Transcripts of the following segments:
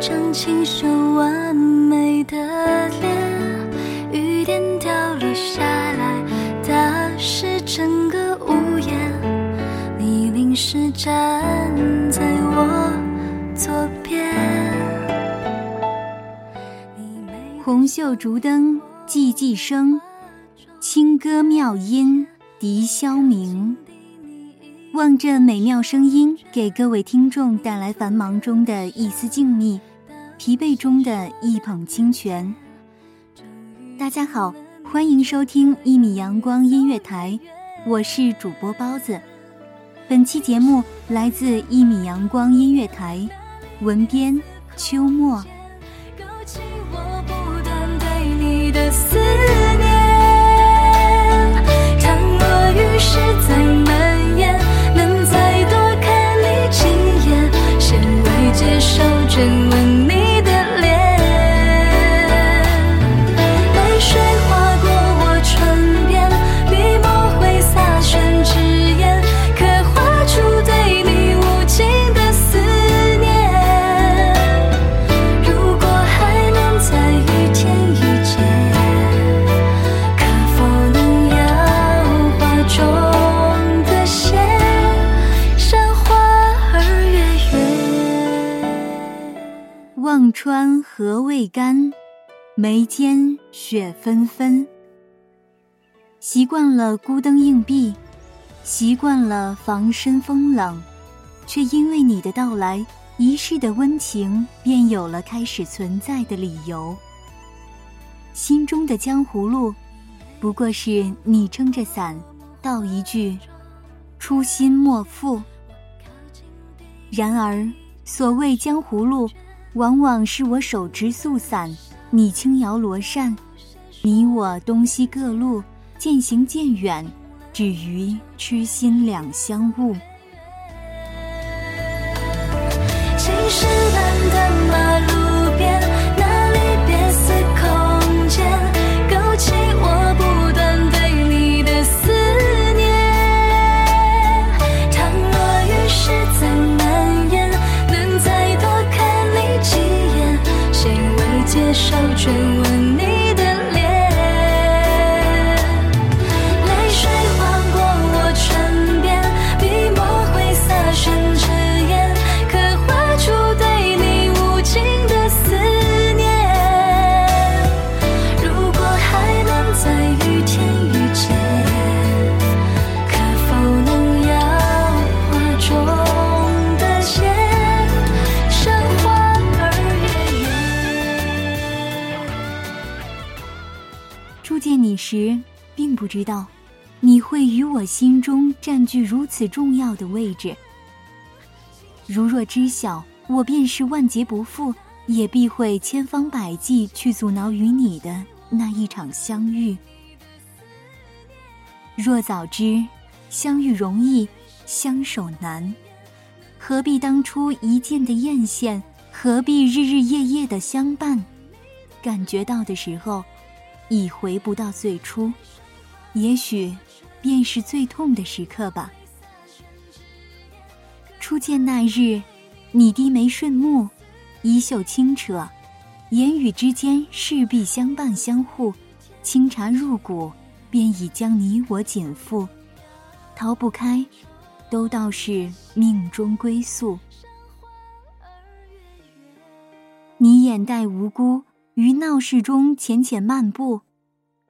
张清秀完美的脸？雨点掉落下来，打湿整个屋檐。你淋湿站在我左边。你没有红袖烛灯寂寂声，清歌妙音笛箫鸣。望着美妙声音，给各位听众带来繁忙中的一丝静谧，疲惫中的一捧清泉。大家好，欢迎收听一米阳光音乐台，我是主播包子。本期节目来自一米阳光音乐台，文编秋末。勾起我不断对你的思念。倘若雨势再蔓望穿河未干，眉间雪纷纷。习惯了孤灯硬壁，习惯了防身风冷，却因为你的到来，一世的温情便有了开始存在的理由。心中的江湖路，不过是你撑着伞，道一句“初心莫负”。然而，所谓江湖路，往往是我手执素伞，你轻摇罗扇，你我东西各路，渐行渐远，止于痴心两相误。知道，你会与我心中占据如此重要的位置。如若知晓我便是万劫不复，也必会千方百计去阻挠与你的那一场相遇。若早知相遇容易，相守难，何必当初一见的艳羡？何必日日夜夜的相伴？感觉到的时候，已回不到最初，也许便是最痛的时刻吧。初见那日，你低眉顺目，衣袖轻扯，言语之间势必相伴相护，清茶入骨，便已将你我紧缚，逃不开，都道是命中归宿。你眼带无辜，于闹市中浅浅漫步。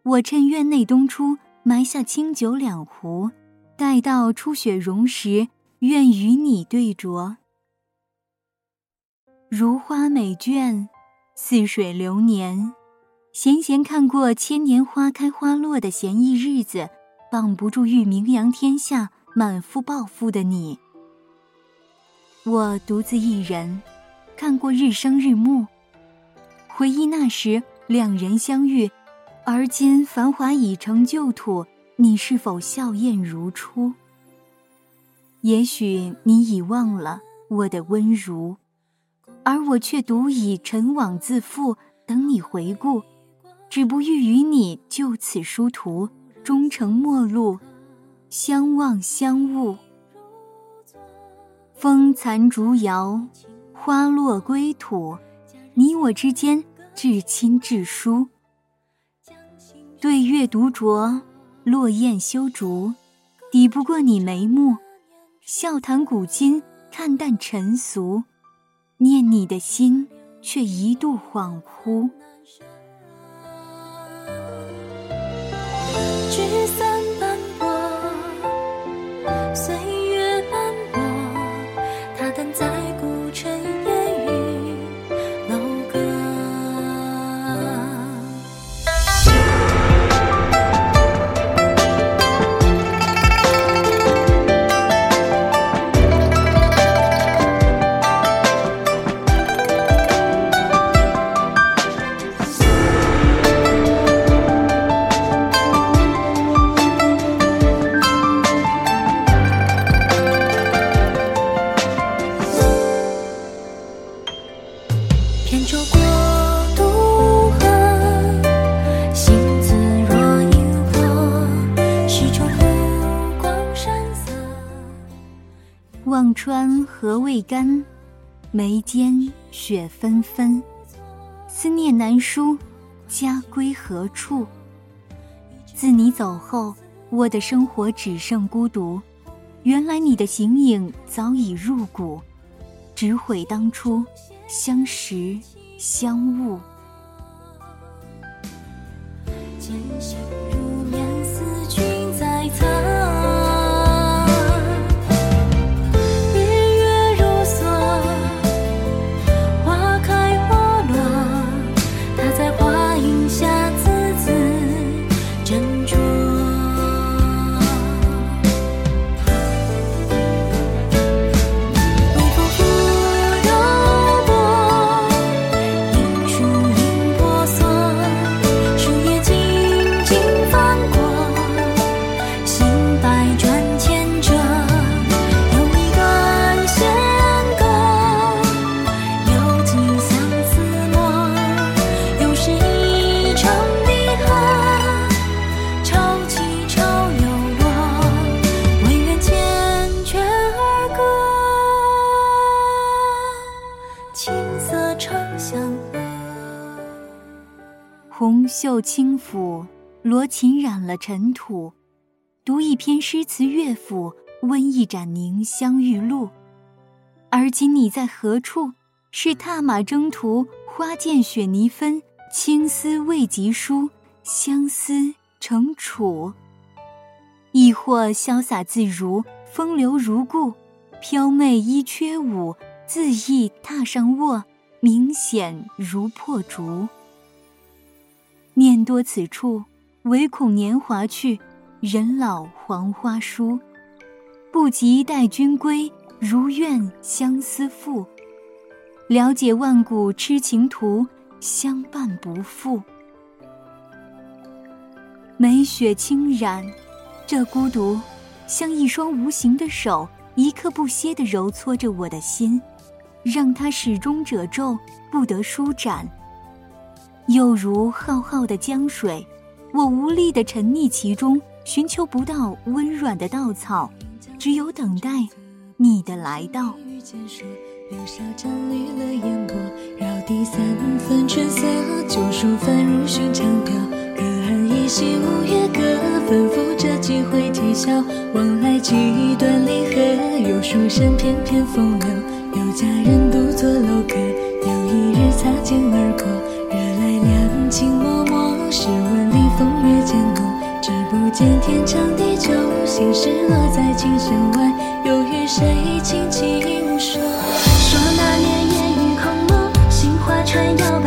我趁院内冬初，埋下清酒两壶，待到初雪融时，愿与你对酌。如花美眷，似水流年。闲闲看过千年花开花落的闲逸日子，绑不住欲名扬天下、满腹抱负的你。我独自一人。看过日升日暮，回忆那时两人相遇，而今繁华已成旧土，你是否笑靥如初？也许你已忘了我的温如，而我却独以尘网自缚，等你回顾，只不欲与你就此殊途，终成陌路，相望相误。风残烛摇。花落归土，你我之间至亲至疏。对月独酌，落雁修竹，抵不过你眉目。笑谈古今，看淡尘俗，念你的心，却一度恍惚。聚散川河未干，眉间雪纷纷。思念难书，家归何处？自你走后，我的生活只剩孤独。原来你的形影早已入骨，只悔当初相识相误。色长相和红袖轻抚，罗裙染了尘土。读一篇诗词乐府，温一盏凝香玉露。而今你在何处？是踏马征途，花溅雪泥分。青丝未及书，相思成楚。亦或潇洒自如，风流如故，飘媚衣缺舞，恣意踏上卧，明显如破竹。念多此处，唯恐年华去。人老黄花疏。不及待君归，如愿相思赋。了解万古痴情图，相伴不负。梅雪轻染，这孤独，像一双无形的手，一刻不歇地揉搓着我的心，让它始终褶皱，不得舒展。又如浩浩的江水，我无力地沉溺其中，寻求不到温软的稻草。只有等待你的来到。流沙沾绿了烟波，绕地三分春色，旧书翻入寻常调。隔岸依稀五月歌，吩咐着几回啼笑。往来几段离合，有书生翩翩风流，有佳人独坐楼阁。有一日擦肩而过，惹来两情脉脉。试问里风月渐浓。不见天长地久，心事落在琴弦外，又与谁轻轻说？说那年烟雨空蒙，杏花船摇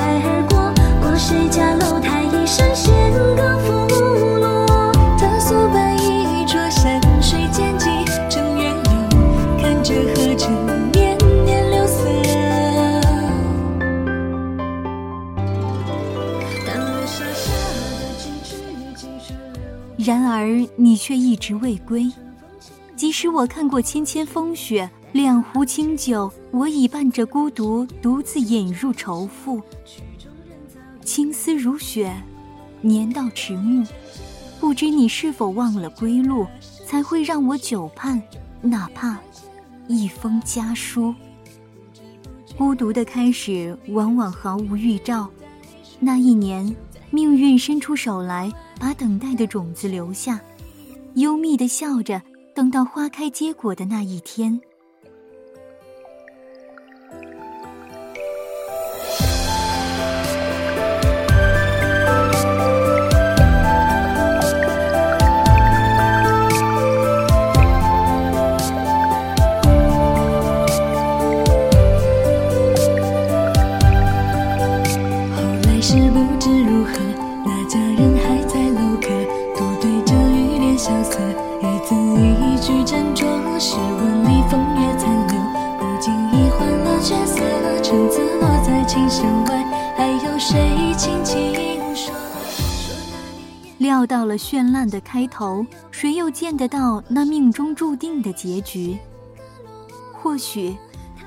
却一直未归，即使我看过千千风雪，两壶清酒，我已伴着孤独独自饮入愁腹。青丝如雪，年到迟暮，不知你是否忘了归路，才会让我久盼，哪怕一封家书。孤独的开始往往毫无预兆，那一年，命运伸出手来。把等待的种子留下，幽密的笑着，等到花开结果的那一天。还有谁轻轻说？说那料到了绚烂的开头，谁又见得到那命中注定的结局？或许，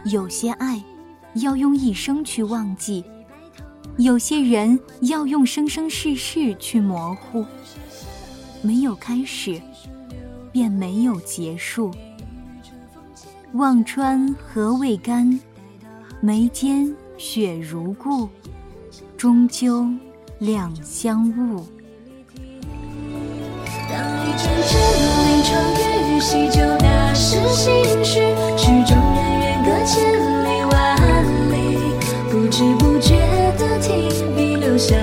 有些爱，要用一生去忘记；有些人，要用生生世世去模糊。没有开始，便没有结束。望穿河未干，眉间雪如故，终究两相误。当一阵阵临窗雨，洗旧那时心绪，曲终人远隔千里万里，不知不觉的停笔，留下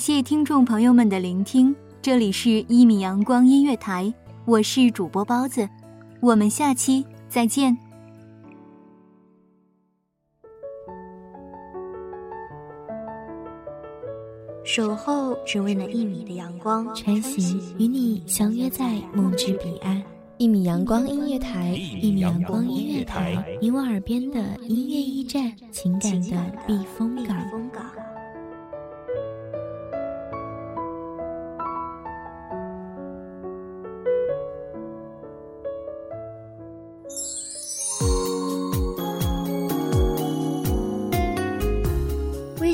谢听众朋友们的聆听，这里是《一米阳光音乐台》，我是主播包子，我们下期再见。守候只为那一米的阳光，穿行与你相约在梦之彼岸。一米阳光音乐台，一米阳光音乐台，你我耳边的音乐驿站，情感的避风港。